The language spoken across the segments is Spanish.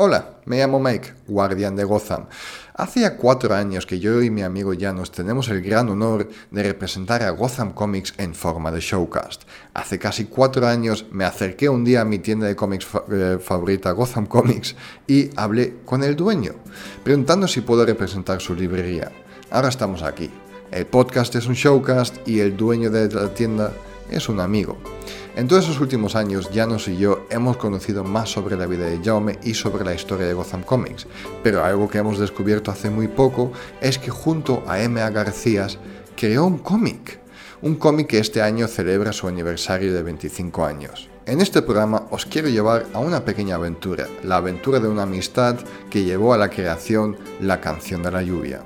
Hola, me llamo Mike, guardián de Gotham. Hacía cuatro años que yo y mi amigo Janos tenemos el gran honor de representar a Gotham Comics en forma de showcast. Hace casi cuatro años me acerqué un día a mi tienda de cómics eh, favorita, Gotham Comics, y hablé con el dueño, preguntando si puedo representar su librería. Ahora estamos aquí. El podcast es un showcast y el dueño de la tienda es un amigo. En todos esos últimos años, Janos y yo hemos conocido más sobre la vida de Jaume y sobre la historia de Gotham Comics, pero algo que hemos descubierto hace muy poco es que junto a M.A. Garcías creó un cómic, un cómic que este año celebra su aniversario de 25 años. En este programa os quiero llevar a una pequeña aventura, la aventura de una amistad que llevó a la creación La canción de la lluvia.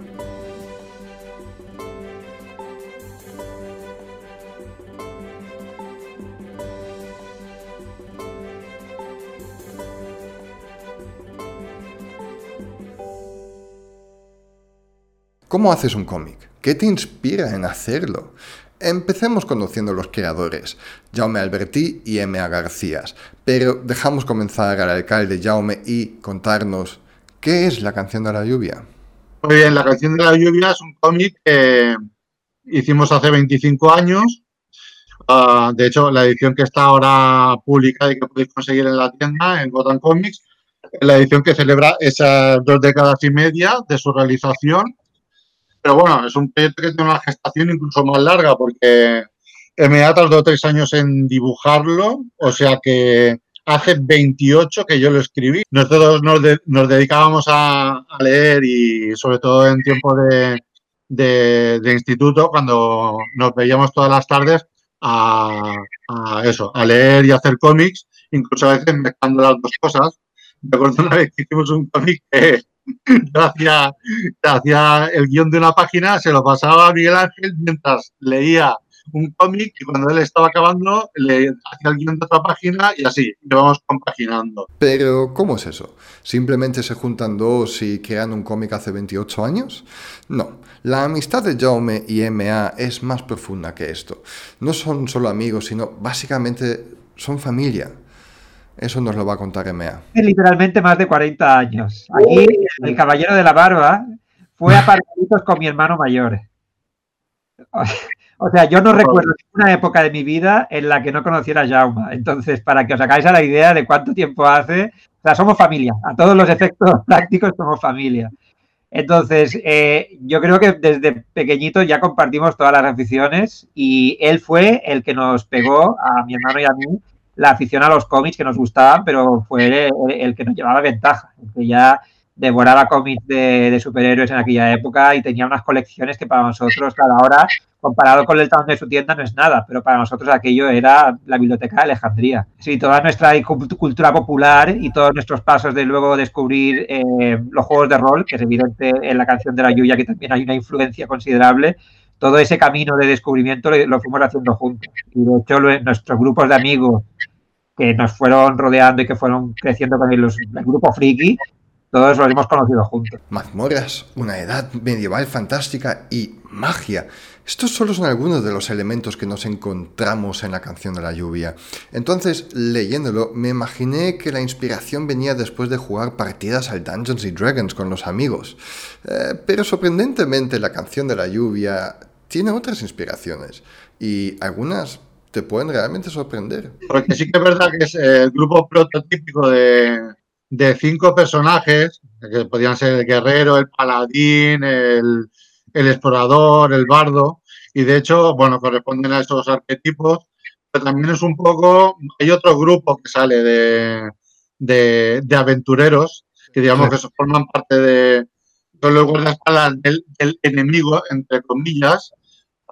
¿Cómo haces un cómic? ¿Qué te inspira en hacerlo? Empecemos conociendo los creadores, Jaume Alberti y M.A. Garcías, pero dejamos comenzar al alcalde Jaume y contarnos qué es la canción de la lluvia. Muy bien, la canción de la lluvia es un cómic que hicimos hace 25 años. Ah, de hecho, la edición que está ahora publicada y que podéis conseguir en la tienda, en Gotham Comics, es la edición que celebra esas dos décadas y media de su realización pero bueno, es un proyecto que tiene una gestación incluso más larga porque MA tardó tres años en dibujarlo, o sea que hace 28 que yo lo escribí. Nosotros nos, nos dedicábamos a, leer y sobre todo en tiempo de, de, instituto, cuando nos veíamos todas las tardes a, a, eso, a leer y hacer cómics, incluso a veces mezclando las dos cosas. Recuerdo una vez que hicimos un cómic que hacía, hacía el guion de una página, se lo pasaba a Miguel Ángel mientras leía un cómic y cuando él estaba acabando le hacía el guion de otra página y así, le vamos compaginando. Pero, ¿cómo es eso? ¿Simplemente se juntan dos y crean un cómic hace 28 años? No, la amistad de Jaume y MA es más profunda que esto. No son solo amigos, sino básicamente son familia. Eso nos lo va a contar EMEA. Literalmente más de 40 años. Aquí el caballero de la barba fue a partiditos con mi hermano mayor. O sea, yo no recuerdo ninguna época de mi vida en la que no conociera a Jauma. Entonces, para que os hagáis a la idea de cuánto tiempo hace, o sea, somos familia. A todos los efectos prácticos somos familia. Entonces, eh, yo creo que desde pequeñito ya compartimos todas las aficiones y él fue el que nos pegó a mi hermano y a mí la afición a los cómics que nos gustaban, pero fue el, que nos llevaba ventaja, el que ya devoraba cómics de, superhéroes en aquella época y tenía unas colecciones que para nosotros, cada hora, comparado con el tamaño de su tienda, no es nada, pero para nosotros aquello era la biblioteca de Alejandría. Sí, toda nuestra cultura popular y todos nuestros pasos de luego descubrir eh, los juegos de rol, que es evidente en la canción de la Yuya que también hay una influencia considerable, todo ese camino de descubrimiento lo, fuimos haciendo juntos. Y de hecho, nuestros grupos de amigos que nos fueron rodeando y que fueron creciendo con el, grupo friki, todos los hemos conocido juntos. Mazmorras, una edad medieval fantástica y magia. Estos solo son algunos de los elementos que nos encontramos en la canción de la lluvia. Entonces, leyéndolo, me imaginé que la inspiración venía después de jugar partidas al Dungeons y Dragons con los amigos. Eh, pero sorprendentemente la canción de la lluvia tiene otras inspiraciones y algunas te pueden realmente sorprender. Porque sí que es verdad que es el grupo prototípico de, cinco personajes, que podían ser el guerrero, el paladín, el, explorador, el bardo, y de hecho, bueno, corresponden a esos arquetipos, pero también es un poco, hay otro grupo que sale de, de, aventureros, que digamos que forman parte de, los guardaespaldas del, del enemigo, entre comillas,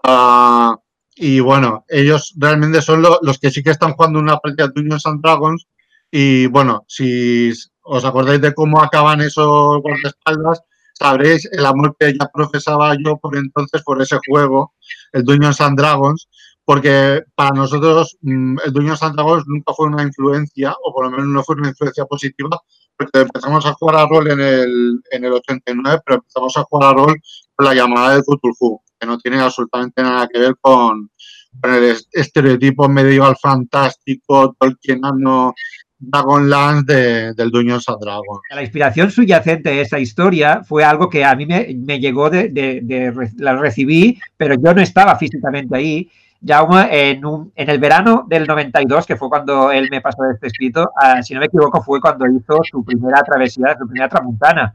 Ah, y bueno, ellos realmente son los que sí que están jugando una partida de Dungeons and Dragons. Y bueno, si os acordáis de cómo acaban esos guardaespaldas, sabréis el amor que ya profesaba yo por entonces por ese juego, el Dungeons and Dragons, porque para nosotros mm, el Dungeons and Dragons nunca fue una influencia, o por lo menos no fue una influencia positiva, porque empezamos a jugar a rol en el, en el 89, pero empezamos a jugar a rol con la llamada de Cthulhu que no tiene absolutamente nada que ver con, el estereotipo medieval fantástico, tolkienano Dragonlance del Dungeons and Dragons. La inspiración subyacente de esa historia fue algo que a mí me, llegó de, la recibí, pero yo no estaba físicamente ahí. Ya en, en el verano del 92, que fue cuando él me pasó este escrito, ah, si no me equivoco, fue cuando hizo su primera travesía, su primera tramuntana,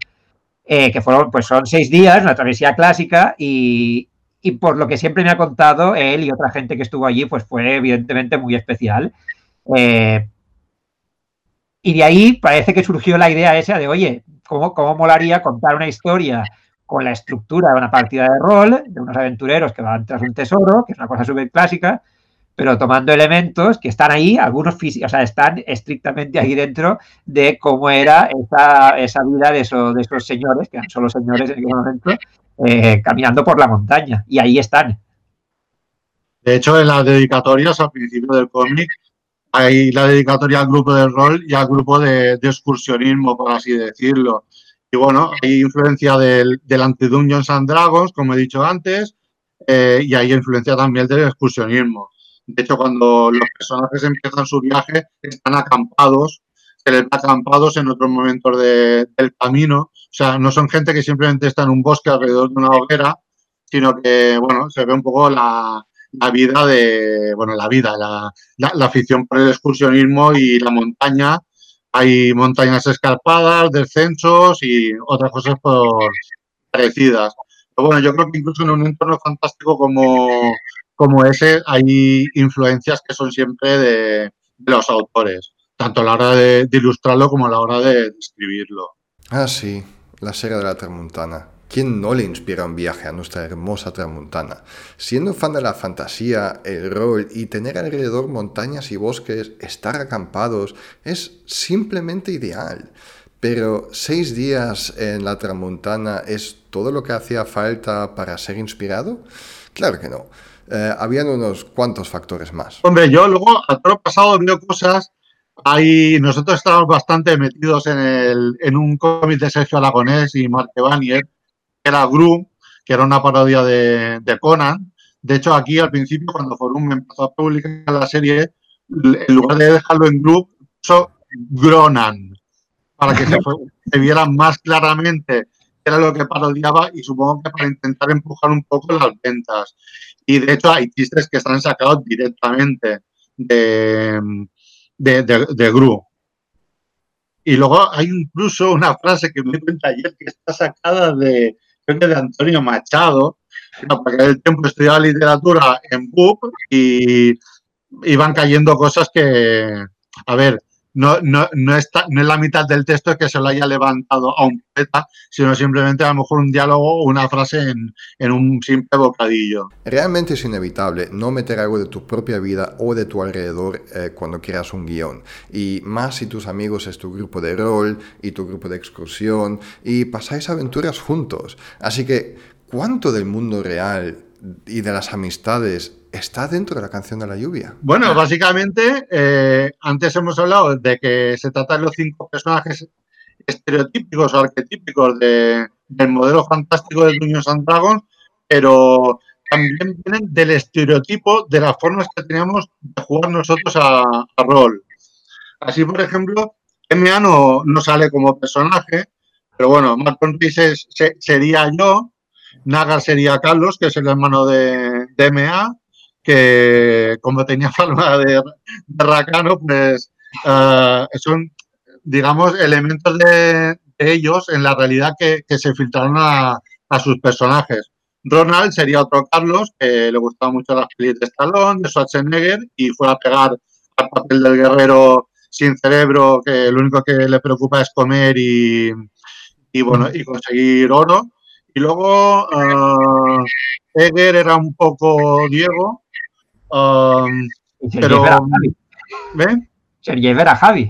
eh, que fueron, pues son seis días, una travesía clásica, y, y por lo que siempre me ha contado él y otra gente que estuvo allí, pues fue evidentemente muy especial. Eh, y de ahí parece que surgió la idea esa de, oye, ¿cómo, ¿cómo molaría contar una historia con la estructura de una partida de rol, de unos aventureros que van tras un tesoro, que es una cosa súper clásica, pero tomando elementos que están ahí, algunos físicos, o sea, están estrictamente ahí dentro de cómo era esa, esa vida de, de esos señores, que eran solo señores en aquel momento, eh, caminando por la montaña. Y ahí están. De hecho, en las dedicatorias al principio del cómic hay la dedicatoria al grupo de rol y al grupo de, excursionismo, por así decirlo. Y bueno, hay influencia del, del anti-Dungeons and Dragons, como he dicho antes, eh, y hay influencia también del excursionismo. De hecho, cuando los personajes empiezan su viaje, están acampados, se les acampados en otros momentos del camino. O sea, no son gente que simplemente está en un bosque alrededor de una hoguera, sino que, bueno, se ve un poco la, la vida de, bueno, la vida, la, la, afición por el excursionismo y la montaña. Hay montañas escarpadas, descensos y otras cosas por, parecidas. Pero bueno, yo creo que incluso en un entorno fantástico como, como ese hay influencias que son siempre de, los autores, tanto a la hora de, de, ilustrarlo como a la hora de escribirlo. Ah, sí, la serie de la Tramuntana. ¿Quién no le inspira un viaje a nuestra hermosa Tramuntana? Siendo fan de la fantasía, el rol y tener alrededor montañas y bosques, estar acampados, es simplemente ideal. Pero seis días en la Tramuntana es todo lo que hacía falta para ser inspirado? Claro que no. Eh, habían unos cuantos factores más. Hombre, yo luego a todo pasado veo cosas Ahí nosotros estábamos bastante metidos en, el, en un cómic de Sergio Aragonés y Marque Banier, era Gru, que era una parodia de, Conan. De hecho, aquí al principio, cuando Forum empezó a publicar la serie, en lugar de dejarlo en Gru, puso Gronan, para que se, viera más claramente era lo que parodiaba y supongo que para intentar empujar un poco las ventas. Y de hecho hay chistes que están sacados directamente de, de, de Gru. Y luego hay incluso una frase que me cuenta ayer que está sacada de, de Antonio Machado, porque el tiempo estudiaba literatura en BUP y iban cayendo cosas que, a ver, no, no, no, está, no es la mitad del texto que se lo haya levantado a un poeta, sino simplemente a lo mejor un diálogo o una frase en, un simple bocadillo. Realmente es inevitable no meter algo de tu propia vida o de tu alrededor eh, cuando creas un guion. Y más si tus amigos es tu grupo de rol y tu grupo de excursión y pasáis aventuras juntos. Así que, ¿cuánto del mundo real y de las amistades está dentro de la canción de la lluvia. Bueno, básicamente, eh, antes hemos hablado de que se trata de los cinco personajes estereotípicos o arquetípicos del modelo fantástico de Dungeons and Dragons, pero también vienen del estereotipo de las formas que teníamos de jugar nosotros a, rol. Así, por ejemplo, MA no, no sale como personaje, pero bueno, Martin Reese sería yo, Naga sería Carlos, que es el hermano de, de MA, que como tenía forma de, racano, pues eh, son, digamos, elementos de, ellos en la realidad que, se filtraron a, sus personajes. Ronald sería otro Carlos, que le gustaba mucho las pelis de Stallone, de Schwarzenegger, y fue a pegar al papel del guerrero sin cerebro, que lo único que le preocupa es comer y, bueno, y conseguir oro. Y luego uh, Eger era un poco Diego, Um, pero, ¿Ven? Sergiev era Javi.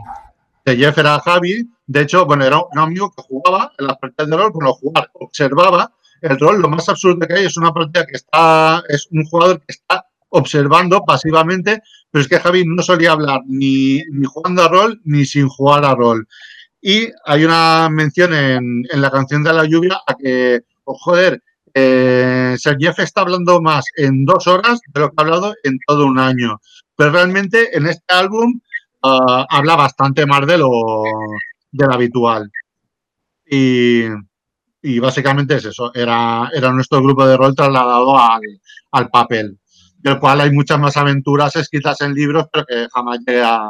Sergiev era Javi. De hecho, bueno, era un amigo que jugaba en las partidas de rol, bueno, jugar, observaba el rol. Lo más absurdo que hay es una partida que está, es un jugador que está observando pasivamente, pero es que Javi no solía hablar ni, ni jugando a rol ni sin jugar a rol. Y hay una mención en, en la canción de la lluvia a que, oh, joder, eh, está hablando más en dos horas de lo que ha hablado en todo un año. Pero realmente en este álbum ah, habla bastante más de lo, habitual. Y, básicamente es eso, era, nuestro grupo de rol trasladado al, al papel, del cual hay muchas más aventuras escritas en libros, pero que jamás llegué a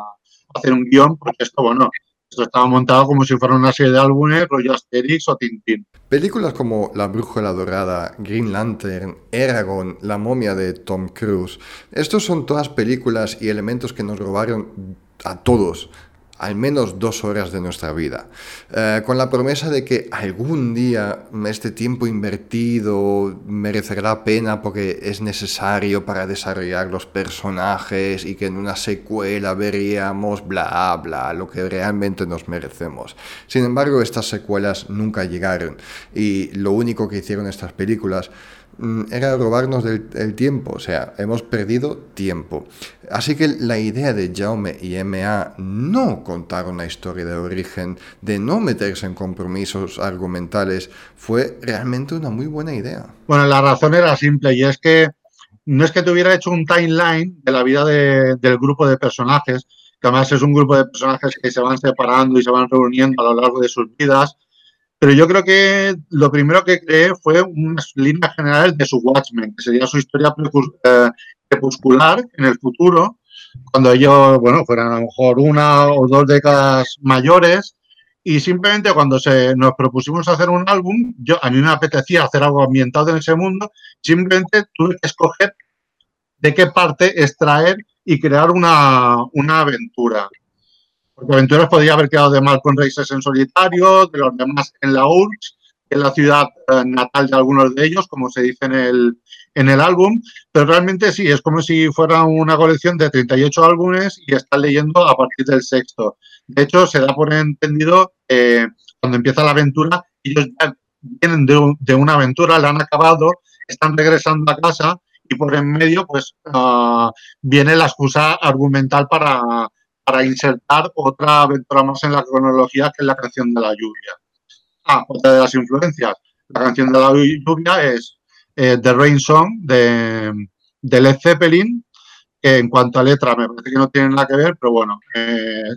hacer un guion, porque esto, bueno, esto estaba montado como si fuera una serie de álbumes, rollo Asterix o Tintín. Películas como La Brújula Dorada, Green Lantern, Eragon, La momia de Tom Cruise, estos son todas películas y elementos que nos robaron a todos al menos dos horas de nuestra vida, eh, con la promesa de que algún día este tiempo invertido merecerá pena porque es necesario para desarrollar los personajes y que en una secuela veríamos bla bla, lo que realmente nos merecemos. Sin embargo, estas secuelas nunca llegaron y lo único que hicieron estas películas era robarnos del, el tiempo, o sea, hemos perdido tiempo. Así que la idea de Jaume y MA no contar una historia de origen, de no meterse en compromisos argumentales, fue realmente una muy buena idea. Bueno, la razón era simple y es que no es que te hubiera hecho un timeline de la vida del grupo de personajes, que además es un grupo de personajes que se van separando y se van reuniendo a lo largo de sus vidas, pero yo creo que lo primero que creé fue unas líneas generales de su Watchmen, que sería su historia eh, crepuscular en el futuro, cuando ellos, bueno, fueran a lo mejor una o dos décadas mayores. Y simplemente cuando se, nos propusimos hacer un álbum, yo, a mí me apetecía hacer algo ambientado en ese mundo, simplemente tuve que escoger de qué parte extraer y crear una, una aventura. Porque Aventuras podría haber quedado de mal con Races en solitario, de los demás en la URSS, en la ciudad eh, natal de algunos de ellos, como se dice en el, en el álbum, pero realmente sí, es como si fuera una colección de 38 álbumes y están leyendo a partir del sexto. De hecho, se da por entendido eh, cuando empieza la aventura, ellos ya vienen de, una aventura, la han acabado, están regresando a casa y por en medio pues ah, viene la excusa argumental para para insertar otra aventura más en la cronología que es la canción de la lluvia. Ah, otra de las influencias. La canción de la lluvia es eh, The Rain Song de, Led Zeppelin, que en cuanto a letra me parece que no tiene nada que ver, pero bueno,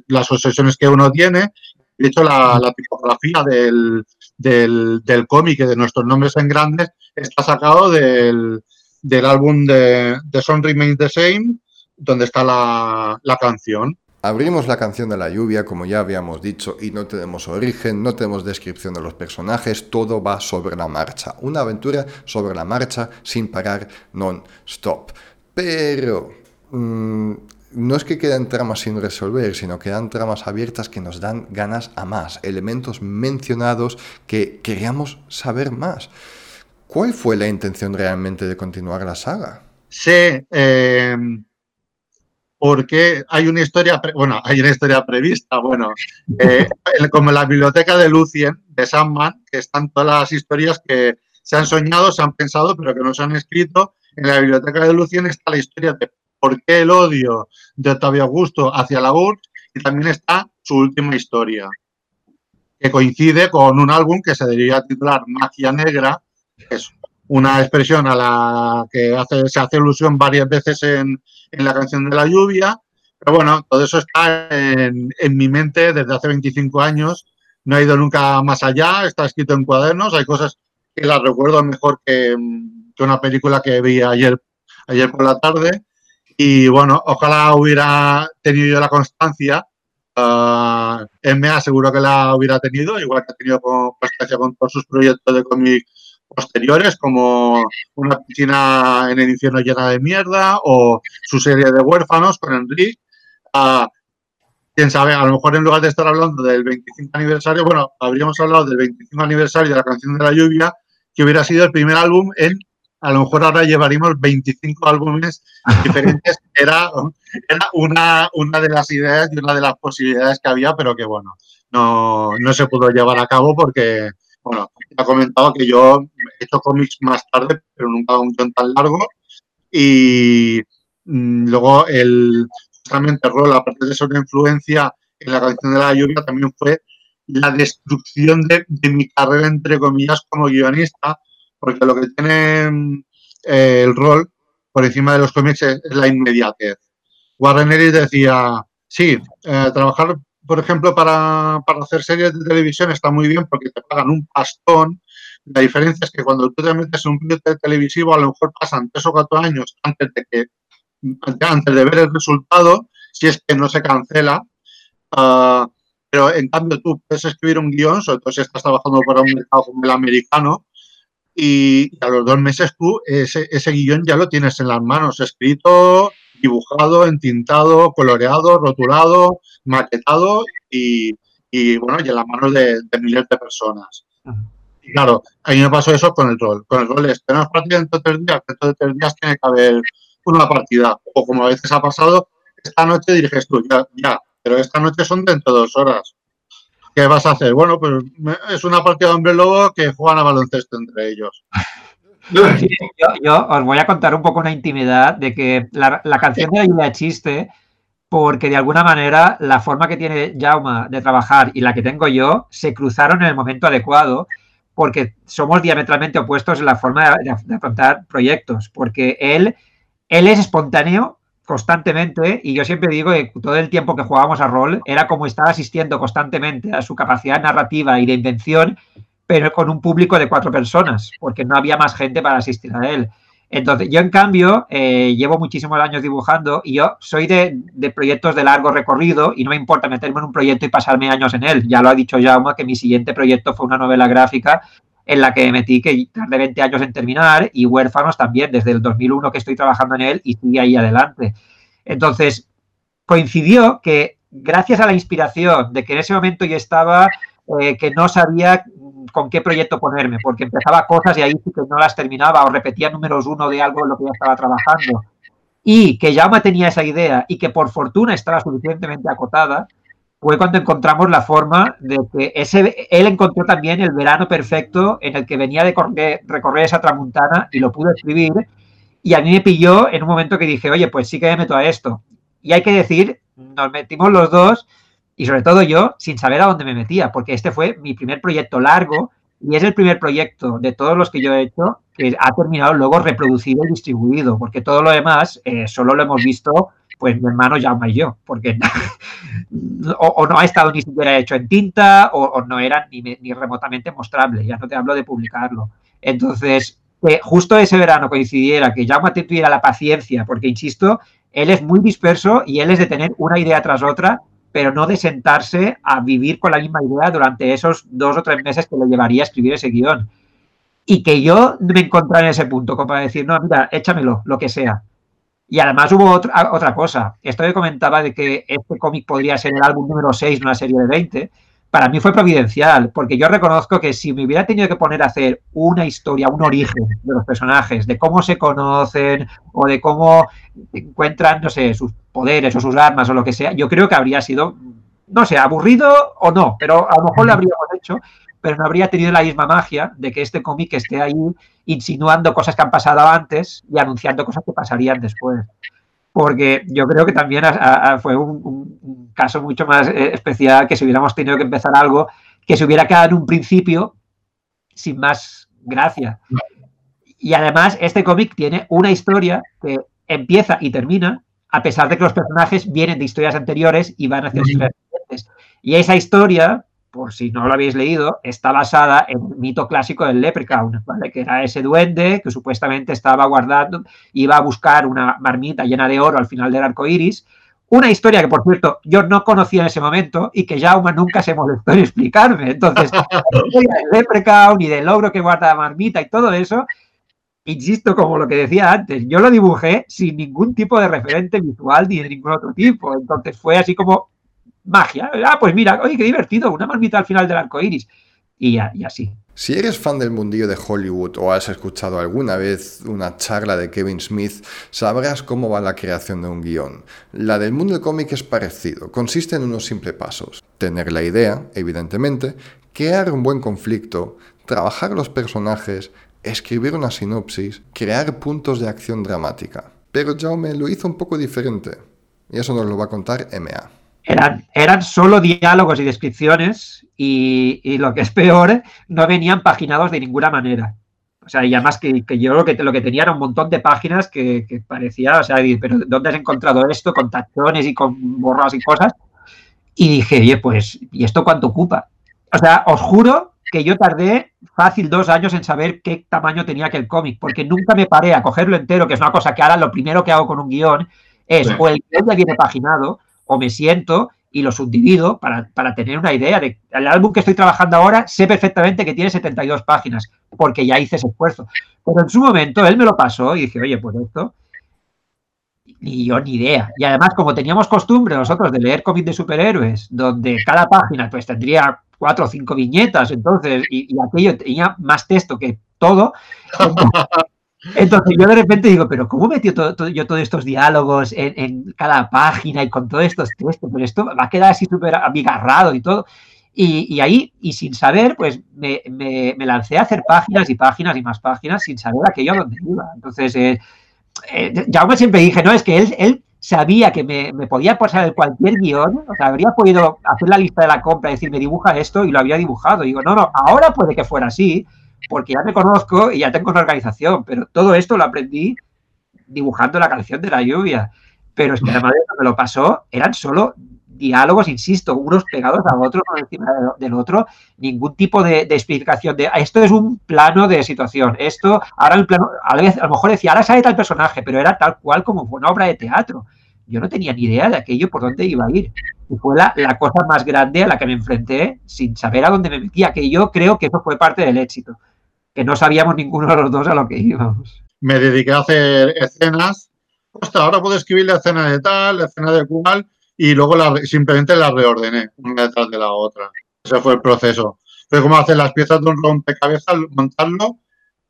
las obsesiones que uno tiene, de hecho la, tipografía del, del, cómic de nuestros nombres en grandes está sacado del, del álbum de, de Son Remains the Same, donde está la, la canción. Abrimos la canción de la lluvia, como ya habíamos dicho, y no tenemos origen, no tenemos descripción de los personajes, todo va sobre la marcha. Una aventura sobre la marcha sin parar non-stop. Pero mm, no es que quedan tramas sin resolver, sino que quedan tramas abiertas que nos dan ganas a más, elementos mencionados que queríamos saber más. ¿Cuál fue la intención realmente de continuar la saga? Sí, eh, porque hay una historia, bueno, hay una historia prevista, bueno, eh, como en la biblioteca de Lucien, de Sandman, que están todas las historias que se han soñado, se han pensado, pero que no se han escrito. En la biblioteca de Lucien está la historia de por qué el odio de Octavio Augusto hacia la URSS y también está su última historia, que coincide con un álbum que se debería titular Magia Negra, que es una expresión a la que hace, se hace alusión varias veces en, en la canción de la lluvia. Pero bueno, todo eso está en, en, mi mente desde hace 25 años. No ha ido nunca más allá, está escrito en cuadernos. Hay cosas que las recuerdo mejor que, que una película que vi ayer, ayer por la tarde. Y bueno, ojalá hubiera tenido la constancia. Uh, MA seguro que la hubiera tenido, igual que ha tenido constancia con todos sus proyectos de cómic posteriores, como una piscina en el infierno llena de mierda o su serie de huérfanos con Enrique. Uh, quién sabe, a lo mejor en lugar de estar hablando del 25 aniversario, bueno, habríamos hablado del 25 aniversario de la canción de la lluvia, que hubiera sido el primer álbum en, a lo mejor ahora llevaríamos 25 álbumes diferentes. Era, era una, una de las ideas y una de las posibilidades que había, pero que bueno, no, no se pudo llevar a cabo porque, bueno, ha comentado que yo he hecho cómics más tarde, pero nunca un guion tan largo. Y mmm, luego el justamente rol, aparte de ser una influencia en la canción de la lluvia, también fue la destrucción de, de, mi carrera, entre comillas, como guionista, porque lo que tiene eh, el rol por encima de los cómics es, es la inmediatez. Warren Ellis decía, Sí, eh, trabajar, por ejemplo, para, para, hacer series de televisión está muy bien porque te pagan un pastón. La diferencia es que cuando tú te metes en un proyecto televisivo, a lo mejor pasan tres o cuatro años antes de que antes de ver el resultado, si es que no se cancela. Uh, pero en cambio tú puedes escribir un guion, sobre todo si estás trabajando para un mercado como el americano, y a los dos meses tú ese, ese guion ya lo tienes en las manos, escrito, dibujado, entintado, coloreado, rotulado, maquetado y, y bueno, y en las manos de, de miles de personas. Y claro, a mí me pasó eso con el rol. Con el rol es, tenemos partida dentro de tres días, dentro de tres días tiene que haber una partida. O como a veces ha pasado, esta noche diriges tú, ya, ya, pero esta noche son dentro de dos horas. ¿Qué vas a hacer? Bueno, pues es una partida de hombre lobo que juegan a baloncesto entre ellos. Yo, yo, os voy a contar un poco una intimidad de que la, la canción de la chiste, porque de alguna manera la forma que tiene Jauma de trabajar y la que tengo yo se cruzaron en el momento adecuado, porque somos diametralmente opuestos en la forma de, de afrontar proyectos, porque él, él es espontáneo constantemente y yo siempre digo que todo el tiempo que jugábamos a rol era como estar asistiendo constantemente a su capacidad narrativa y de invención, pero con un público de cuatro personas, porque no había más gente para asistir a él. Entonces, yo en cambio eh, llevo muchísimos años dibujando y yo soy de, proyectos de largo recorrido y no me importa meterme en un proyecto y pasarme años en él. Ya lo ha dicho Jaume que mi siguiente proyecto fue una novela gráfica en la que metí que tardé 20 años en terminar y Huérfanos también, desde el 2001 que estoy trabajando en él y sigue ahí adelante. Entonces, coincidió que gracias a la inspiración de que en ese momento yo estaba, eh, que no sabía con qué proyecto ponerme, porque empezaba cosas y ahí sí que no las terminaba o repetía números uno de algo en lo que ya estaba trabajando. Y que ya me tenía esa idea y que por fortuna estaba suficientemente acotada, fue cuando encontramos la forma de que ese, él encontró también el verano perfecto en el que venía de recorrer, recorrer esa tramuntana y lo pudo escribir. Y a mí me pilló en un momento que dije, oye, pues sí que me meto a esto. Y hay que decir, nos metimos los dos y sobre todo yo sin saber a dónde me metía, porque este fue mi primer proyecto largo y es el primer proyecto de todos los que yo he hecho que ha terminado luego reproducido y distribuido, porque todo lo demás eh, solo lo hemos visto pues mi hermano llama y yo, porque o, no ha estado ni siquiera hecho en tinta o, no era ni, remotamente mostrable, ya no te hablo de publicarlo. Entonces, que justo ese verano coincidiera que Jaume tuviera la paciencia, porque insisto, él es muy disperso y él es de tener una idea tras otra, pero no de sentarse a vivir con la misma idea durante esos dos o tres meses que le llevaría a escribir ese guion. Y que yo me encontrara en ese punto, como para decir, no, mira, échamelo, lo que sea. Y además hubo otra, otra cosa. Esto que comentaba de que este cómic podría ser el álbum número 6 de una serie de 20, para mí fue providencial, porque yo reconozco que si me hubiera tenido que poner a hacer una historia, un origen de los personajes, de cómo se conocen o de cómo encuentran, no sé, sus poderes o sus armas o lo que sea, yo creo que habría sido, no sé, aburrido o no, pero a lo mejor lo habríamos hecho, pero no habría tenido la misma magia de que este cómic esté ahí insinuando cosas que han pasado antes y anunciando cosas que pasarían después. Porque yo creo que también a, a, fue un, caso mucho más eh, especial que si hubiéramos tenido que empezar algo que se hubiera quedado en un principio sin más gracia. Y además, este cómic tiene una historia que empieza y termina, a pesar de que los personajes vienen de historias anteriores y van hacia historias siguientes. Y esa historia, por si no lo habéis leído, está basada en el mito clásico del Leprechaun, ¿vale? que era ese duende que supuestamente estaba guardando, iba a buscar una marmita llena de oro al final del arco iris. Una historia que, por cierto, yo no conocía en ese momento y que Jaume nunca se molestó en explicarme. Entonces, el Leprechaun y del logro que guarda la marmita y todo eso, insisto, como lo que decía antes, yo lo dibujé sin ningún tipo de referente visual ni de ningún otro tipo. Entonces fue así como magia. Ah, pues mira, oye, qué divertido, una marmita al final del arco iris. Y, y, así. Si eres fan del mundillo de Hollywood o has escuchado alguna vez una charla de Kevin Smith, sabrás cómo va la creación de un guion. La del mundo del cómic es parecido, consiste en unos simples pasos. Tener la idea, evidentemente, crear un buen conflicto, trabajar los personajes, escribir una sinopsis, crear puntos de acción dramática. Pero Jaume lo hizo un poco diferente, y eso nos lo va a contar MA. Eran, eran solo diálogos y descripciones y, y, lo que es peor, no venían paginados de ninguna manera. O sea, y además que, yo lo que, lo que tenía era un montón de páginas que, parecía, o sea, pero ¿dónde has encontrado esto? Con tachones y con borras y cosas. Y dije, oye, pues, ¿y esto cuánto ocupa? O sea, os juro que yo tardé fácil dos años en saber qué tamaño tenía aquel cómic, porque nunca me paré a cogerlo entero, que es una cosa que ahora lo primero que hago con un guion es o el guion ya viene paginado, o me siento y lo subdivido para, para tener una idea de el álbum que estoy trabajando ahora, sé perfectamente que tiene 72 páginas, porque ya hice ese esfuerzo. Pero en su momento él me lo pasó y dije, oye, pues esto, ni yo ni idea. Y además, como teníamos costumbre nosotros de leer cómics de superhéroes, donde cada página pues tendría cuatro o cinco viñetas, entonces, y, aquello tenía más texto que todo. yo de repente digo, pero ¿cómo metió todo, yo todos estos diálogos en, cada página y con todos estos textos? Pero esto va a quedar así súper abigarrado y todo. Y, ahí, y sin saber, pues me, lancé a hacer páginas y páginas y más páginas sin saber aquello a dónde iba. Entonces, eh, eh, ya siempre dije, no, es que él, él sabía que me, podía pasar cualquier guion, o sea, habría podido hacer la lista de la compra y decirme dibuja esto y lo había dibujado. digo, no, no, ahora puede que fuera así, porque ya me conozco y ya tengo una organización, pero todo esto lo aprendí dibujando la canción de la lluvia. Pero es que además de me lo pasó, eran solo diálogos, insisto, unos pegados a otros, uno encima del otro, ningún tipo de, explicación de esto es un plano de situación, esto, ahora el plano, a, lo mejor decía, ahora sale tal personaje, pero era tal cual como fue una obra de teatro. Yo no tenía ni idea de aquello por dónde iba a ir. Y fue la, la cosa más grande a la que me enfrenté sin saber a dónde me metía, que yo creo que eso fue parte del éxito, que no sabíamos ninguno de los dos a lo que íbamos. Me dediqué a hacer escenas, ahora puedo escribir la escena de tal, la escena de cual, y luego simplemente las reordené una detrás de la otra. Ese fue el proceso. Fue como hacer las piezas de un rompecabezas, montarlo,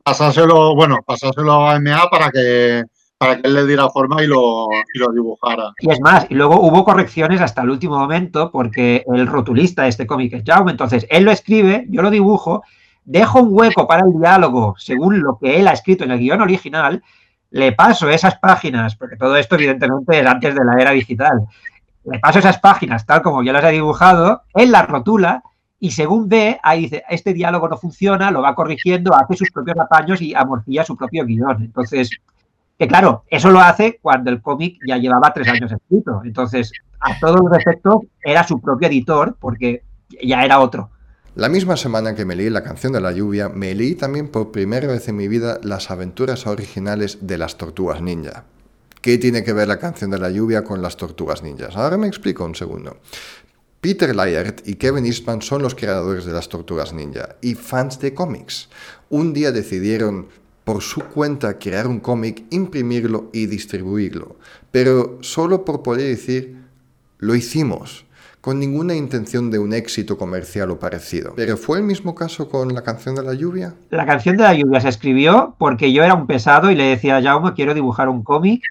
pasárselo, bueno, pasárselo a MA para que para que él le diera forma y lo, y lo dibujara. Y es más, y luego hubo correcciones hasta el último momento porque el rotulista de este cómic es Jaume, entonces él lo escribe, yo lo dibujo, dejo un hueco para el diálogo según lo que él ha escrito en el guion original, le paso esas páginas, porque todo esto evidentemente es antes de la era digital, le paso esas páginas tal como yo las he dibujado, él las rotula y según ve, ahí dice, este diálogo no funciona, lo va corrigiendo, hace sus propios apaños y amorcilla su propio guion. Entonces, que claro, eso lo hace cuando el cómic ya llevaba tres años escrito. Entonces, a todos los efectos, era su propio editor porque ya era otro. La misma semana que me leí la canción de la lluvia, me leí también por primera vez en mi vida las aventuras originales de las tortugas ninja. ¿Qué tiene que ver la canción de la lluvia con las tortugas ninjas? Ahora me explico un segundo. Peter Laird y Kevin Eastman son los creadores de las tortugas ninja y fans de cómics. Un día decidieron por su cuenta crear un cómic, imprimirlo y distribuirlo, pero solo por poder decir, lo hicimos, con ninguna intención de un éxito comercial o parecido. ¿Pero fue el mismo caso con la canción de la lluvia? La canción de la lluvia se escribió porque yo era un pesado y le decía a Jaume, quiero dibujar un cómic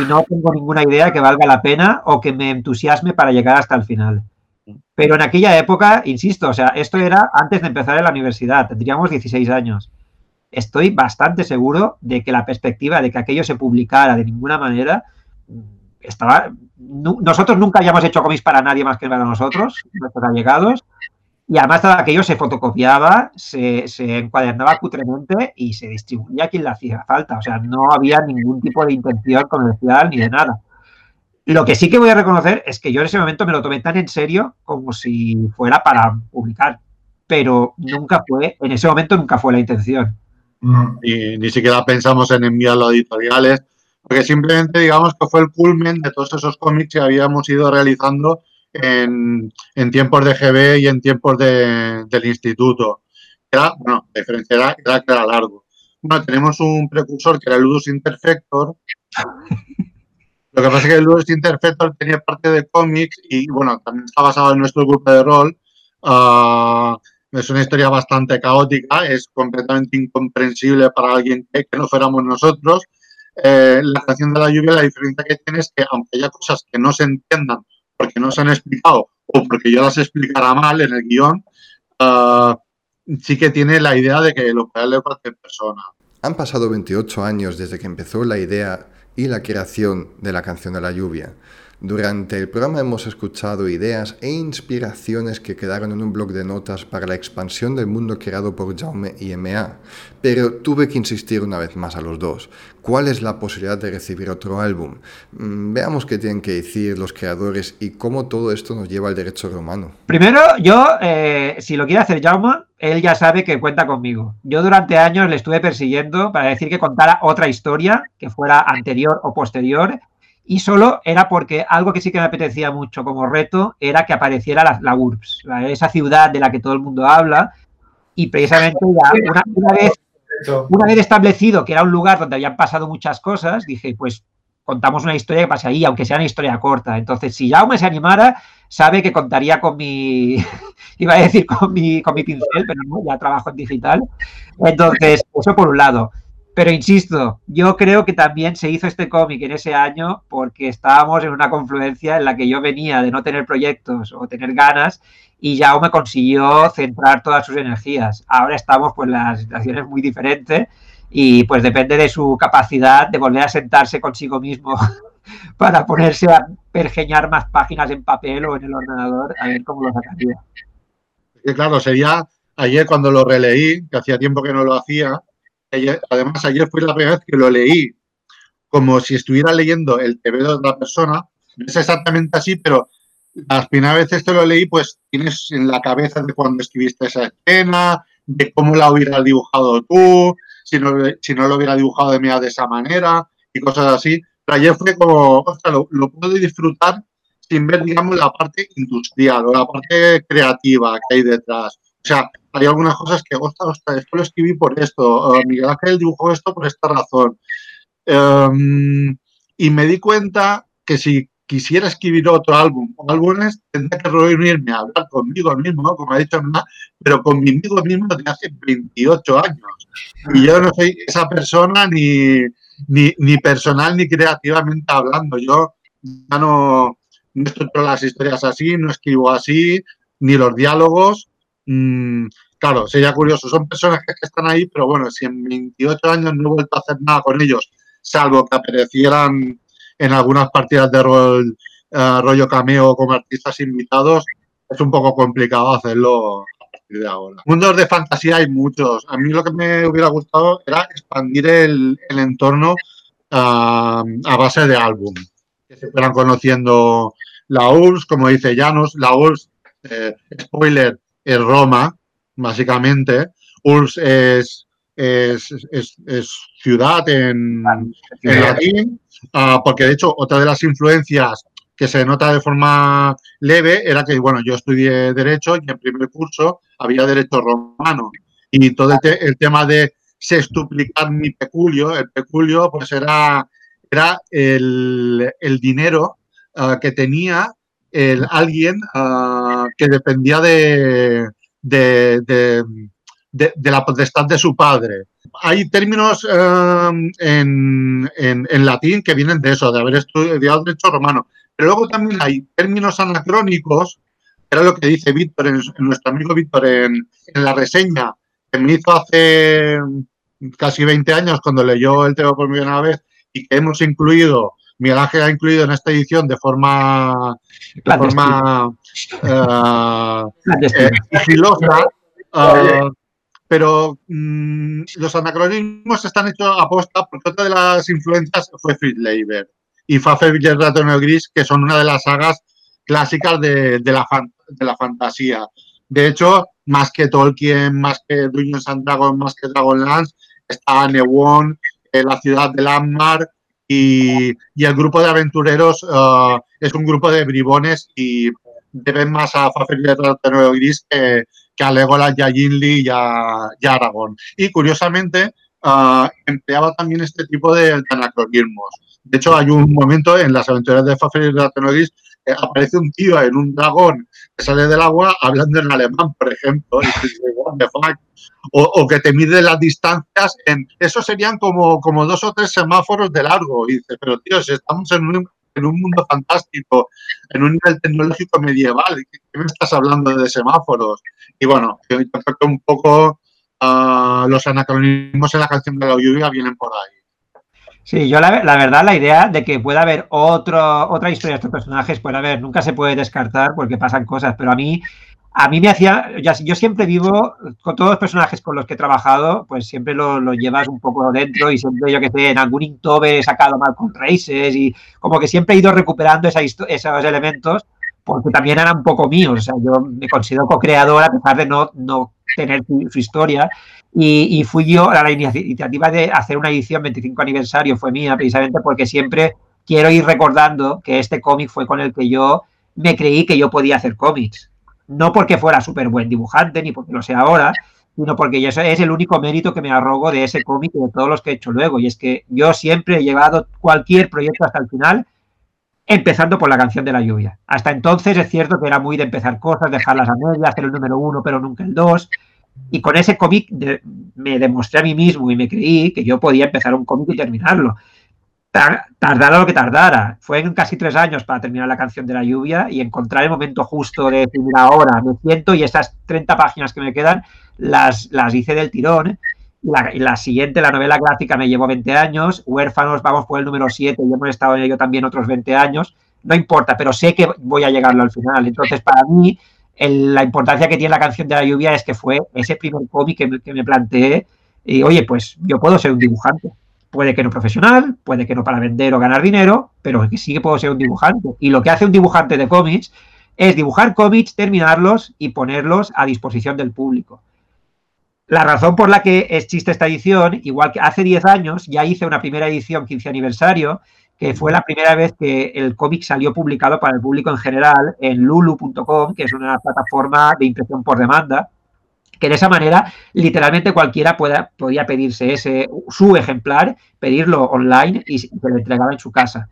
y no tengo ninguna idea que valga la pena o que me entusiasme para llegar hasta el final. Pero en aquella época, insisto, o sea, esto era antes de empezar en la universidad, tendríamos 16 años. Estoy bastante seguro de que la perspectiva de que aquello se publicara de ninguna manera estaba. Nosotros nunca habíamos hecho cómics para nadie más que para nosotros, nuestros allegados, y además todo aquello se fotocopiaba, se, encuadernaba cutremente y se distribuía quien le hacía falta. O sea, no había ningún tipo de intención comercial ni de nada. Lo que sí que voy a reconocer es que yo en ese momento me lo tomé tan en serio como si fuera para publicar, pero nunca fue, en ese momento nunca fue la intención. Y ni siquiera pensamos en enviarlo a editoriales, porque simplemente digamos que fue el culmen de todos esos cómics que habíamos ido realizando en, tiempos de GB y en tiempos de, del instituto. Era, bueno, la diferencia era, que era largo. Bueno, tenemos un precursor que era el Ludus Interfector. Lo que pasa es que el Ludus Interfector tenía parte de cómics y, bueno, también está basado en nuestro grupo de rol. Ah, es una historia bastante caótica, es completamente incomprensible para alguien que, no fuéramos nosotros. Eh, la canción de la lluvia, la diferencia que tiene es que, aunque haya cosas que no se entiendan porque no se han explicado o porque yo las explicara mal en el guion, ah, sí que tiene la idea de que lo puede leer cualquier persona. Han pasado 28 años desde que empezó la idea y la creación de la canción de la lluvia. Durante el programa hemos escuchado ideas e inspiraciones que quedaron en un blog de notas para la expansión del mundo creado por Jaume y MA, pero tuve que insistir una vez más a los dos. ¿Cuál es la posibilidad de recibir otro álbum? Mm, veamos qué tienen que decir los creadores y cómo todo esto nos lleva al derecho romano. Primero, yo, eh, si lo quiere hacer Jaume, él ya sabe que cuenta conmigo. Yo durante años le estuve persiguiendo para decir que contara otra historia, que fuera anterior o posterior, y solo era porque algo que sí que me apetecía mucho como reto era que apareciera la, la URBS, esa ciudad de la que todo el mundo habla, y precisamente ya una, vez, una vez establecido que era un lugar donde habían pasado muchas cosas, dije, pues contamos una historia que pase ahí, aunque sea una historia corta. Entonces, si Jaume se animara, sabe que contaría con mi, iba a decir con mi, con mi pincel, pero no, ya trabajo en digital. Entonces, eso por un lado. Pero insisto, yo creo que también se hizo este cómic en ese año porque estábamos en una confluencia en la que yo venía de no tener proyectos o tener ganas y Jaume consiguió centrar todas sus energías. Ahora estamos, pues la situación es muy diferente y pues depende de su capacidad de volver a sentarse consigo mismo para ponerse a pergeñar más páginas en papel o en el ordenador a ver cómo lo sacaría. claro, sería ayer cuando lo releí, que hacía tiempo que no lo hacía, además, ayer fue la primera vez que lo leí como si estuviera leyendo el TV de otra persona. No es exactamente así, pero las primeras veces que lo leí, pues tienes en la cabeza de cuando escribiste esa escena, de cómo la hubieras dibujado tú, si no, si no lo hubiera dibujado de, de esa manera y cosas así. Pero ayer fue como, ostras, lo, lo puedo disfrutar sin ver, digamos, la parte industrial o la parte creativa que hay detrás. O sea, hay algunas cosas que, ostras, ostras, esto lo escribí por esto, Miguel Ángel dibujó esto por esta razón. Em, y me di cuenta que si quisiera escribir otro álbum o álbumes, tendría que reunirme a hablar conmigo mismo, ¿no? como ha dicho Ana, pero conmigo mismo desde hace 28 años. Y yo no soy esa persona ni, ni, ni personal ni creativamente hablando. Yo ya no, no estructuro las historias así, no escribo así, ni los diálogos. Mm, claro, sería curioso. Son personas que están ahí, pero bueno, si en 28 años no he vuelto a hacer nada con ellos, salvo que aparecieran en algunas partidas de rol, uh, rollo cameo como artistas invitados, es un poco complicado hacerlo de ahora. Mundos de fantasía hay muchos. A mí lo que me hubiera gustado era expandir el, el entorno uh, a base de álbum. Que se fueran conociendo la URSS, como dice Janus, la URSS, eh, spoiler, es Roma, básicamente. URSS es, es, es, es ciudad en, en latín, uh, porque de hecho otra de las influencias que se nota de forma leve era que, bueno, yo estudié Derecho y en primer curso había Derecho Romano. Y todo el, te el tema de sextuplicar mi peculio, el peculio, pues era, era el, el dinero uh, que tenía el, alguien uh, que dependía de, de, de, la potestad de su padre. Hay términos uh, en, en, latín que vienen de eso, de haber estudiado derecho romano. Pero luego también hay términos anacrónicos, era lo que dice Víctor, en, nuestro amigo Víctor, en, en, la reseña que me hizo hace casi 20 años cuando leyó el tema por primera vez y que hemos incluido Miguel Ángel ha incluido en esta edición de forma, de forma uh, eh, sigilosa, uh, pero mmm, los anacronismos están hechos a posta porque otra de las influencias fue Fritz Leiber y Fafel y el ratón gris, que son una de las sagas clásicas de, de, la, fan, de la fantasía. De hecho, más que Tolkien, más que Dungeons and Dragons, más que Dragonlance, está Newon, eh, la ciudad de Landmark, y, el grupo de aventureros uh, es un grupo de bribones y deben más a Fafel y Gris que, que, a Legolas y a y a, Aragorn. Y curiosamente uh, empleaba también este tipo de, de, anacronismos. De hecho, hay un momento en las aventuras de Fafel y Gris eh, aparece un tío en un dragón que sale del agua hablando en alemán, por ejemplo? O, o, que te mide las distancias en eso serían como, como dos o tres semáforos de largo. Y dices, pero tío, si estamos en un, en un mundo fantástico, en un nivel tecnológico medieval, ¿qué, me estás hablando de semáforos? Y bueno, yo creo un poco uh, los anacronismos en la canción de la lluvia vienen por ahí. Sí, yo la, verdad, la idea de que pueda haber otro, otra historia de estos personajes, puede haber, nunca se puede descartar porque pasan cosas, pero a mí, a mí me hacía, yo siempre vivo, con todos los personajes con los que he trabajado, pues siempre lo, llevas un poco dentro y siempre, yo que sé, en algún Inktober he sacado mal con Races y como que siempre he ido recuperando esa, esos elementos porque también eran un poco míos, o sea, yo me considero co-creador a pesar de no, no tener su historia y, fui yo, la iniciativa de hacer una edición 25 aniversario fue mía, precisamente porque siempre quiero ir recordando que este cómic fue con el que yo me creí que yo podía hacer cómics. No porque fuera súper buen dibujante, ni porque lo sea ahora, sino porque eso es el único mérito que me arrogo de ese cómic y de todos los que he hecho luego. Y es que yo siempre he llevado cualquier proyecto hasta el final, empezando por la canción de la lluvia. Hasta entonces es cierto que era muy de empezar cosas, dejarlas a medias, hacer el número uno, pero nunca el dos. Y con ese cómic me demostré a mí mismo y me creí que yo podía empezar un cómic y terminarlo. tardara lo que tardara. Fue en casi tres años para terminar la canción de la lluvia y encontrar el momento justo de decir, ahora me siento y estas 30 páginas que me quedan las, las hice del tirón. La, la, siguiente, la novela gráfica, me llevó 20 años. Huérfanos, vamos por el número 7 y hemos estado en ello también otros 20 años. No importa, pero sé que voy a llegarlo al final. Entonces, para mí, la importancia que tiene la canción de la lluvia es que fue ese primer cómic que, me planteé y, oye, pues yo puedo ser un dibujante. Puede que no profesional, puede que no para vender o ganar dinero, pero que sí que puedo ser un dibujante. Y lo que hace un dibujante de cómics es dibujar cómics, terminarlos y ponerlos a disposición del público. La razón por la que existe esta edición, igual que hace 10 años ya hice una primera edición 15 aniversario, que fue la primera vez que el cómic salió publicado para el público en general en lulu.com, que es una plataforma de impresión por demanda, que de esa manera literalmente cualquiera pueda, podía pedirse ese, su ejemplar, pedirlo online y se lo entregaba en su casa.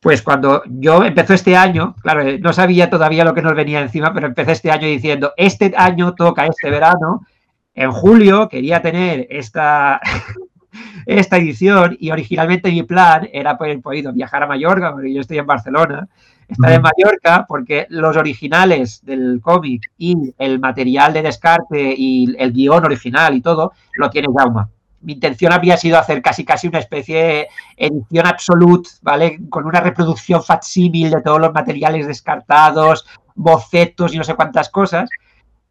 Pues cuando yo empezó este año, claro, no sabía todavía lo que nos venía encima, pero empecé este año diciendo, este año toca este verano, en julio quería tener esta, esta edición y originalmente mi plan era poder podido viajar a Mallorca, porque yo estoy en Barcelona, estar en Mallorca porque los originales del cómic y el material de descarte y el guion original y todo lo tiene Jauma. Mi intención había sido hacer casi casi una especie de edición absoluta, ¿vale? Con una reproducción facsímil de todos los materiales descartados, bocetos y no sé cuántas cosas,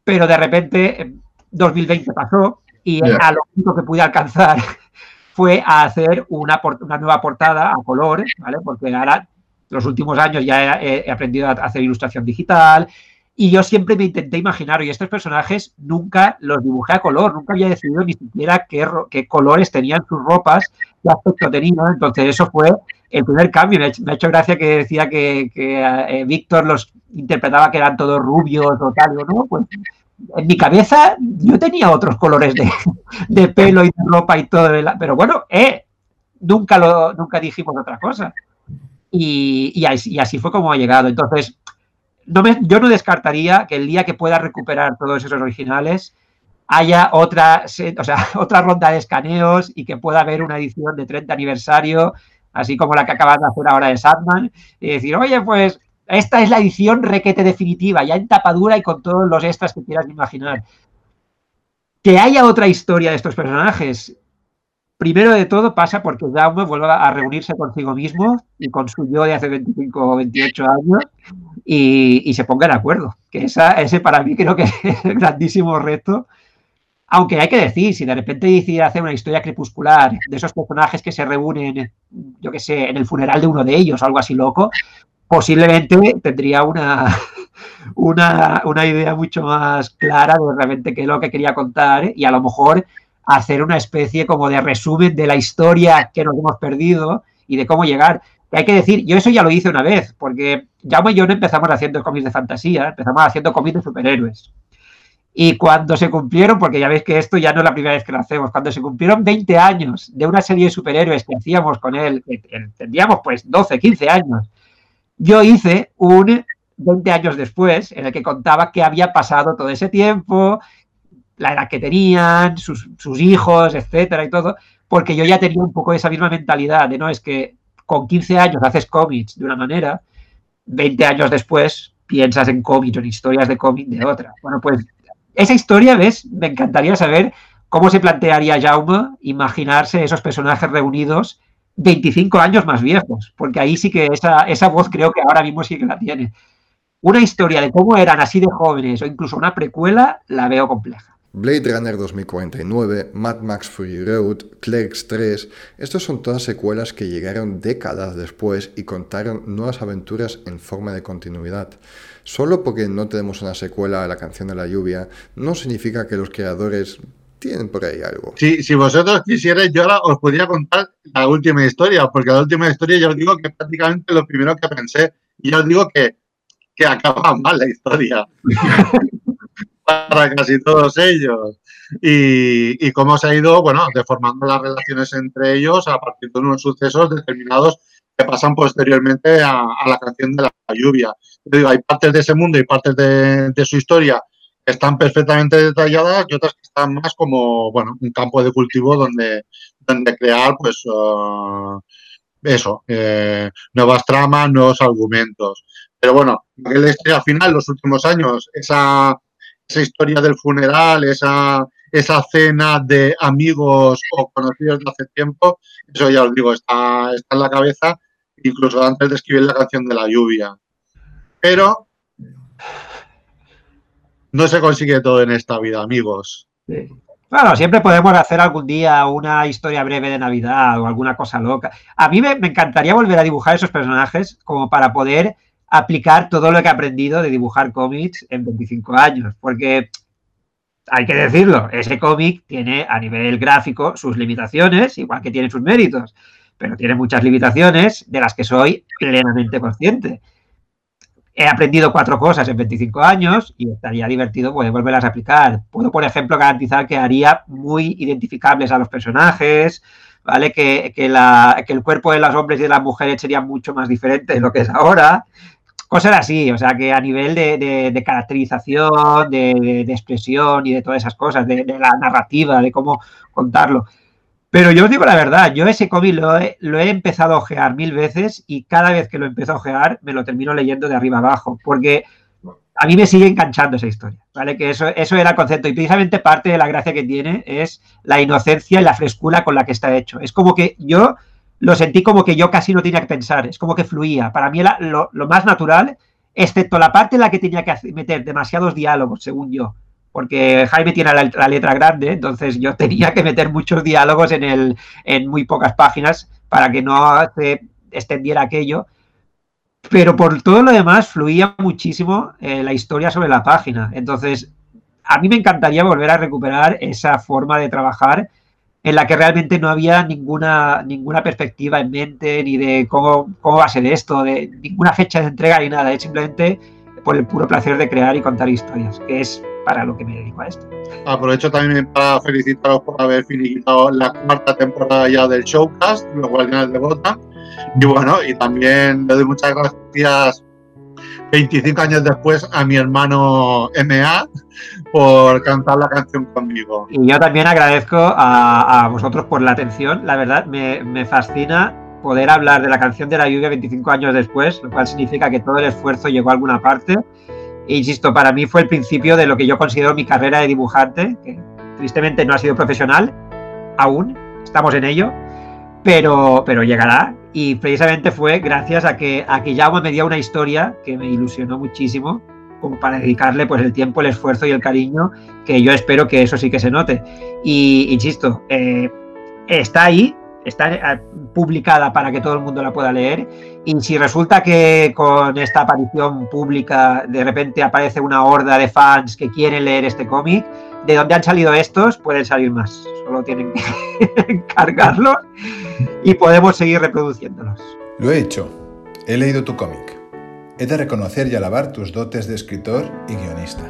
pero de repente 2020 pasó y a lo único que pude alcanzar fue a hacer una, una nueva portada a color, ¿vale? Porque ahora, los últimos años ya he, aprendido a hacer ilustración digital y yo siempre me intenté imaginar, y estos personajes nunca los dibujé a color, nunca había decidido ni siquiera qué, qué colores tenían sus ropas, qué aspecto tenían, entonces eso fue el primer cambio. Me ha hecho, gracia que decía que, eh, Víctor los interpretaba que eran todos rubios o tal, ¿no? Pues en mi cabeza yo tenía otros colores de, pelo y de ropa y todo, pero bueno, eh, nunca, lo, nunca dijimos otra cosa. Y, así, fue como ha llegado. Entonces, no me, yo no descartaría que el día que pueda recuperar todos esos originales haya otra, o sea, otra ronda de escaneos y que pueda haber una edición de 30 aniversario, así como la que acabas de hacer ahora de Sandman, y decir, oye, pues esta es la edición requete definitiva, ya en tapadura y con todos los extras que quieras imaginar. Que haya otra historia de estos personajes, primero de todo pasa porque Jaume vuelve a reunirse consigo mismo y con su yo de hace 25 o 28 años y, se ponga de acuerdo. Que ese para mí creo que es el grandísimo reto. Aunque hay que decir, si de repente decide hacer una historia crepuscular de esos personajes que se reúnen, yo qué sé, en el funeral de uno de ellos, algo así loco, posiblemente tendría una, una, idea mucho más clara de realmente qué es lo que quería contar y a lo mejor hacer una especie como de resumen de la historia que nos hemos perdido y de cómo llegar. Hay que decir, yo eso ya lo hice una vez, porque Jaume y yo no empezamos haciendo cómics de fantasía, empezamos haciendo cómics de superhéroes. Y cuando se cumplieron, porque ya veis que esto ya no es la primera vez que lo hacemos, cuando se cumplieron 20 años de una serie de superhéroes que hacíamos con él, que tendríamos pues 12, 15 años, yo hice un 20 años después en el que contaba qué había pasado todo ese tiempo, la edad que tenían, sus, hijos, etcétera y todo, porque yo ya tenía un poco esa misma mentalidad de no es que con 15 años haces cómics de una manera, 20 años después piensas en cómics o en historias de cómic de otra. Bueno, pues esa historia, ¿ves? Me encantaría saber cómo se plantearía Jaume imaginarse esos personajes reunidos 25 años más viejos, porque ahí sí que esa, esa voz creo que ahora mismo sí que la tiene. Una historia de cómo eran así de jóvenes o incluso una precuela la veo compleja. Blade Runner 2049, Mad Max Fury Road, Clerks 3, estos son todas secuelas que llegaron décadas después y contaron nuevas aventuras en forma de continuidad. Solo porque no tenemos una secuela a la canción de la lluvia, no significa que los creadores tienen por ahí algo. Sí, si vosotros quisierais, yo ahora os podría contar la última historia, porque la última historia yo os digo que prácticamente lo primero que pensé, y yo os digo que, que acaba mal la historia. para casi todos ellos. Y, cómo se ha ido, bueno, deformando las relaciones entre ellos a partir de unos sucesos determinados que pasan posteriormente a, la canción de la lluvia. digo, hay partes de ese mundo y partes de, su historia están perfectamente detalladas y otras que están más como, bueno, un campo de cultivo donde, donde crear, pues, uh, eso, eh, nuevas tramas, nuevos argumentos. Pero bueno, la historia final, los últimos años, esa esa historia del funeral, esa, esa cena de amigos o conocidos de hace tiempo, eso ya os digo, está, está en la cabeza, incluso antes de escribir la canción de la lluvia. Pero no se consigue todo en esta vida, amigos. Bueno, siempre podemos hacer algún día una historia breve de Navidad o alguna cosa loca. A mí me, me encantaría volver a dibujar esos personajes como para poder aplicar todo lo que he aprendido de dibujar cómics en 25 años, porque hay que decirlo, ese cómic tiene a nivel gráfico sus limitaciones, igual que tiene sus méritos, pero tiene muchas limitaciones de las que soy plenamente consciente. He aprendido cuatro cosas en 25 años y estaría divertido poder volverlas a aplicar. Puedo, por ejemplo, garantizar que haría muy identificables a los personajes, ¿vale? Que, que, que el cuerpo de los hombres y de las mujeres sería mucho más diferente de lo que es ahora, cosas así, o sea, que a nivel de, caracterización, de, expresión y de todas esas cosas, de, la narrativa, de cómo contarlo. Pero yo os digo la verdad, yo ese cómic lo he, lo empezado a ojear mil veces y cada vez que lo empiezo a ojear me lo termino leyendo de arriba abajo, porque a mí me sigue enganchando esa historia, ¿vale? Que eso, era el concepto y precisamente parte de la gracia que tiene es la inocencia y la frescura con la que está hecho. Es como que yo lo sentí como que yo casi no tenía que pensar, es como que fluía. Para mí era lo, más natural, excepto la parte en la que tenía que meter demasiados diálogos, según yo, porque Jaime tiene la, letra grande, entonces yo tenía que meter muchos diálogos en muy pocas páginas para que no se extendiera aquello. Pero por todo lo demás fluía muchísimo eh, la historia sobre la página. Entonces, a mí me encantaría volver a recuperar esa forma de trabajar en la que realmente no había ninguna, ninguna perspectiva en mente, ni de cómo, cómo va a ser esto, de ninguna fecha de entrega ni nada, es simplemente por el puro placer de crear y contar historias, que es para lo que me dedico a esto. Aprovecho también para felicitaros por haber finiquitado la cuarta temporada ya del Showcast, Los Guardianes de Gotham. Y bueno, y también le doy muchas gracias 25 años después a mi hermano MA por cantar la canción conmigo. Y yo también agradezco a, vosotros por la atención. La verdad, me, fascina poder hablar de la canción de la lluvia 25 años después, lo cual significa que todo el esfuerzo llegó a alguna parte. Insisto, para mí fue el principio de lo que yo considero mi carrera de dibujante, que tristemente no ha sido profesional aún, estamos en ello, pero, pero llegará y precisamente fue gracias a que, a que me dio una historia que me ilusionó muchísimo, como para dedicarle pues el tiempo, el esfuerzo y el cariño, que yo espero que eso sí que se note. Y insisto, eh, está ahí, está eh, publicada para que todo el mundo la pueda leer. Y si resulta que con esta aparición pública de repente aparece una horda de fans que quieren leer este cómic, de dónde han salido estos, pueden salir más. Solo tienen que encargarlos y podemos seguir reproduciéndolos. Lo he hecho. He leído tu cómic. He de reconocer y alabar tus dotes de escritor y guionista.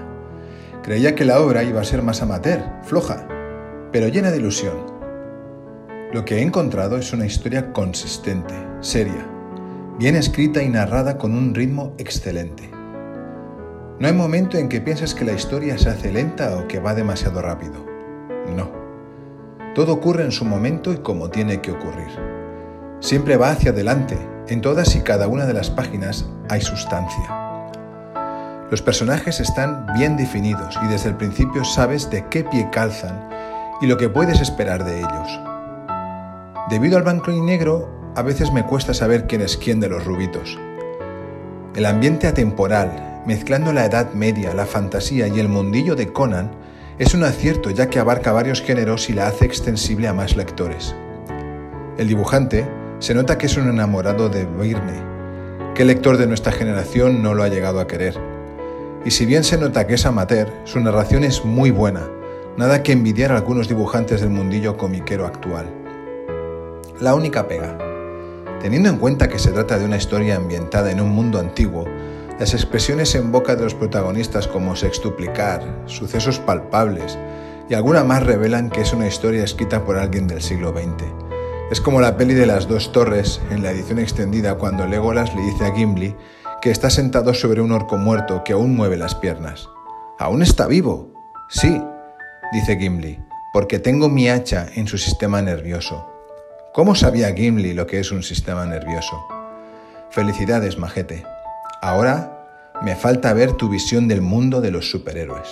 Creía que la obra iba a ser más amateur, floja, pero llena de ilusión. Lo que he encontrado es una historia consistente, seria, bien escrita y narrada con un ritmo excelente. No hay momento en que pienses que la historia se hace lenta o que va demasiado rápido. No. Todo ocurre en su momento y como tiene que ocurrir. Siempre va hacia adelante. En todas y cada una de las páginas hay sustancia. Los personajes están bien definidos y desde el principio sabes de qué pie calzan y lo que puedes esperar de ellos. Debido al blanco y negro, a veces me cuesta saber quién es quién de los rubitos. El ambiente atemporal, mezclando la Edad Media, la fantasía y el mundillo de Conan, es un acierto ya que abarca varios géneros y la hace extensible a más lectores. El dibujante se nota que es un enamorado de Virne. ¿Qué lector de nuestra generación no lo ha llegado a querer? Y si bien se nota que es amateur, su narración es muy buena, nada que envidiar a algunos dibujantes del mundillo comiquero actual. La única pega. Teniendo en cuenta que se trata de una historia ambientada en un mundo antiguo, las expresiones en boca de los protagonistas como sextuplicar, sucesos palpables y alguna más revelan que es una historia escrita por alguien del siglo XX. Es como la peli de las dos torres en la edición extendida cuando Legolas le dice a Gimli que está sentado sobre un orco muerto que aún mueve las piernas. ¿Aún está vivo? Sí, dice Gimli, porque tengo mi hacha en su sistema nervioso. ¿Cómo sabía Gimli lo que es un sistema nervioso? Felicidades, majete. Ahora me falta ver tu visión del mundo de los superhéroes.